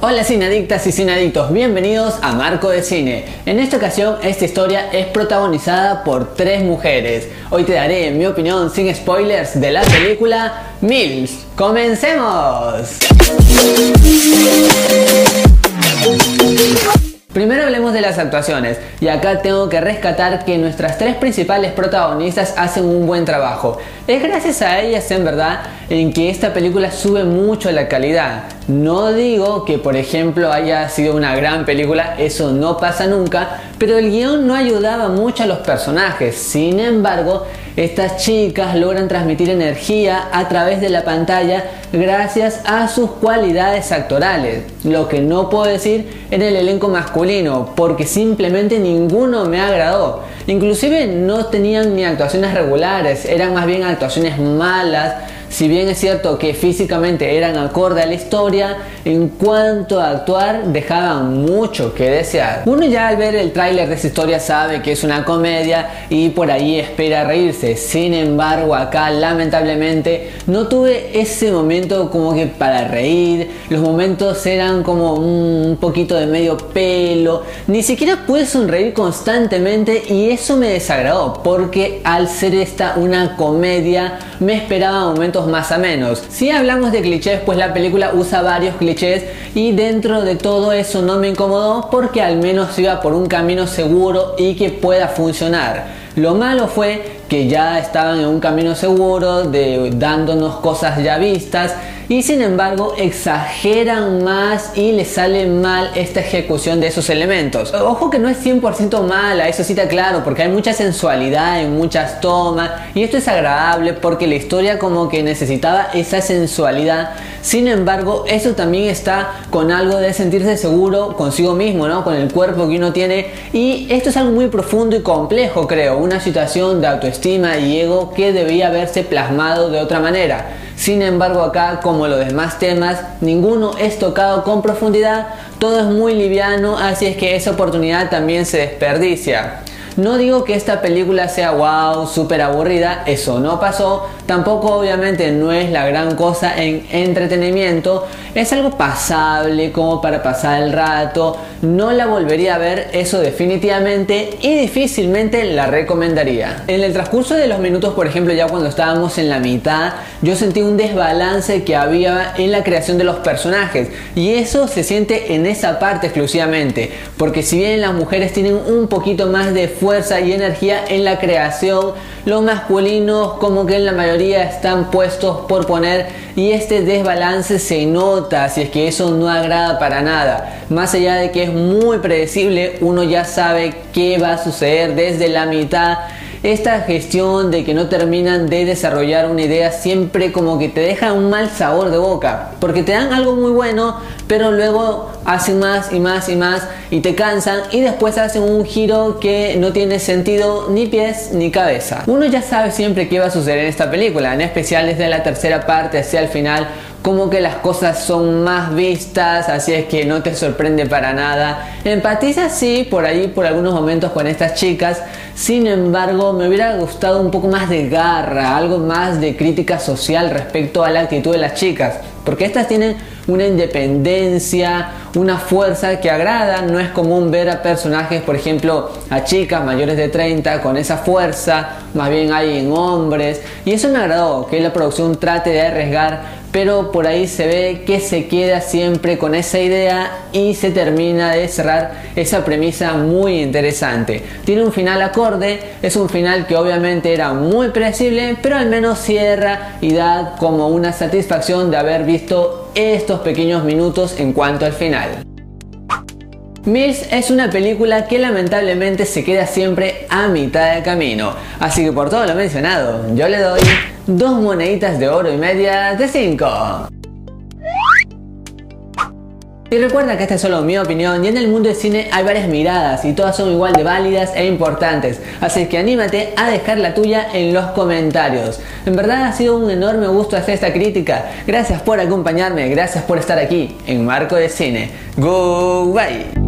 Hola cineadictas y cineadictos, bienvenidos a Marco de Cine. En esta ocasión esta historia es protagonizada por tres mujeres. Hoy te daré mi opinión sin spoilers de la película Mills. ¡Comencemos! Primero hablemos de las actuaciones, y acá tengo que rescatar que nuestras tres principales protagonistas hacen un buen trabajo. Es gracias a ellas en verdad en que esta película sube mucho la calidad. No digo que por ejemplo haya sido una gran película, eso no pasa nunca, pero el guion no ayudaba mucho a los personajes. Sin embargo, estas chicas logran transmitir energía a través de la pantalla gracias a sus cualidades actorales, lo que no puedo decir en el elenco masculino, porque simplemente ninguno me agradó. Inclusive no tenían ni actuaciones regulares, eran más bien actuaciones malas si bien es cierto que físicamente eran acorde a la historia, en cuanto a actuar dejaban mucho que desear. Uno ya al ver el tráiler de esa historia sabe que es una comedia y por ahí espera reírse. Sin embargo, acá lamentablemente no tuve ese momento como que para reír. Los momentos eran como un poquito de medio pelo. Ni siquiera pude sonreír constantemente y eso me desagradó porque al ser esta una comedia me esperaba momentos más a menos. Si hablamos de clichés, pues la película usa varios clichés y dentro de todo eso no me incomodó porque al menos iba por un camino seguro y que pueda funcionar. Lo malo fue que ya estaban en un camino seguro, de dándonos cosas ya vistas y sin embargo exageran más y les sale mal esta ejecución de esos elementos. Ojo que no es 100% mala, eso sí está claro, porque hay mucha sensualidad en muchas tomas y esto es agradable porque la historia como que necesitaba esa sensualidad. Sin embargo, eso también está con algo de sentirse seguro consigo mismo, ¿no? Con el cuerpo que uno tiene y esto es algo muy profundo y complejo, creo, una situación de autoestima estima y ego que debía haberse plasmado de otra manera. Sin embargo acá, como los demás temas, ninguno es tocado con profundidad, todo es muy liviano, así es que esa oportunidad también se desperdicia. No digo que esta película sea wow, súper aburrida, eso no pasó. Tampoco obviamente no es la gran cosa en entretenimiento. Es algo pasable como para pasar el rato. No la volvería a ver, eso definitivamente. Y difícilmente la recomendaría. En el transcurso de los minutos, por ejemplo, ya cuando estábamos en la mitad, yo sentí un desbalance que había en la creación de los personajes. Y eso se siente en esa parte exclusivamente. Porque si bien las mujeres tienen un poquito más de fuerza, y energía en la creación. Los masculinos como que en la mayoría están puestos por poner y este desbalance se nota si es que eso no agrada para nada. Más allá de que es muy predecible, uno ya sabe qué va a suceder desde la mitad esta gestión de que no terminan de desarrollar una idea siempre como que te deja un mal sabor de boca, porque te dan algo muy bueno, pero luego hacen más y más y más y te cansan y después hacen un giro que no tiene sentido ni pies ni cabeza. Uno ya sabe siempre qué va a suceder en esta película, en especial desde la tercera parte hacia el final como que las cosas son más vistas, así es que no te sorprende para nada. Empatiza sí, por ahí, por algunos momentos con estas chicas, sin embargo me hubiera gustado un poco más de garra, algo más de crítica social respecto a la actitud de las chicas, porque estas tienen una independencia, una fuerza que agrada, no es común ver a personajes, por ejemplo, a chicas mayores de 30 con esa fuerza, más bien hay en hombres, y eso me agradó, que la producción trate de arriesgar pero por ahí se ve que se queda siempre con esa idea y se termina de cerrar esa premisa muy interesante. Tiene un final acorde, es un final que obviamente era muy predecible, pero al menos cierra y da como una satisfacción de haber visto estos pequeños minutos en cuanto al final. Mills es una película que lamentablemente se queda siempre a mitad de camino, así que por todo lo mencionado, yo le doy dos moneditas de oro y media de 5. Y recuerda que esta es solo mi opinión y en el mundo del cine hay varias miradas y todas son igual de válidas e importantes, así que anímate a dejar la tuya en los comentarios. En verdad ha sido un enorme gusto hacer esta crítica, gracias por acompañarme, gracias por estar aquí en Marco de Cine. Go, bye.